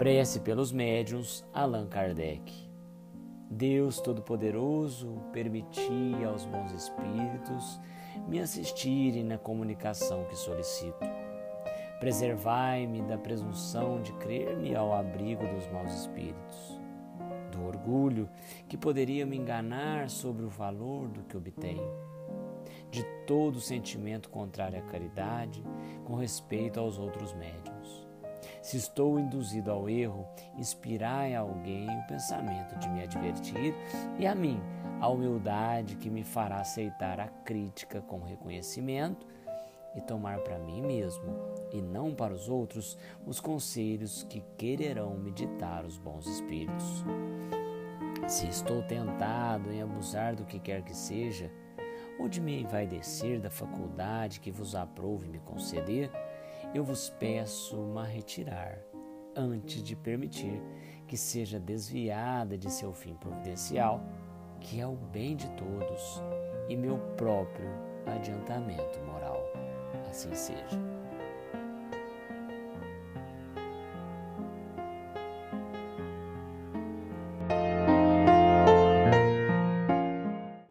Prece pelos médiuns Allan Kardec. Deus Todo-Poderoso, permiti aos bons espíritos me assistirem na comunicação que solicito. Preservai-me da presunção de crer-me ao abrigo dos maus espíritos, do orgulho que poderia me enganar sobre o valor do que obtenho, de todo sentimento contrário à caridade com respeito aos outros médiuns se estou induzido ao erro, inspirai a alguém o pensamento de me advertir e a mim a humildade que me fará aceitar a crítica com reconhecimento e tomar para mim mesmo e não para os outros os conselhos que quererão me ditar os bons espíritos. Se estou tentado em abusar do que quer que seja, ou de me envaidecer da faculdade que vos aprove me conceder, eu vos peço-ma retirar, antes de permitir que seja desviada de seu fim providencial, que é o bem de todos e meu próprio adiantamento moral. Assim seja.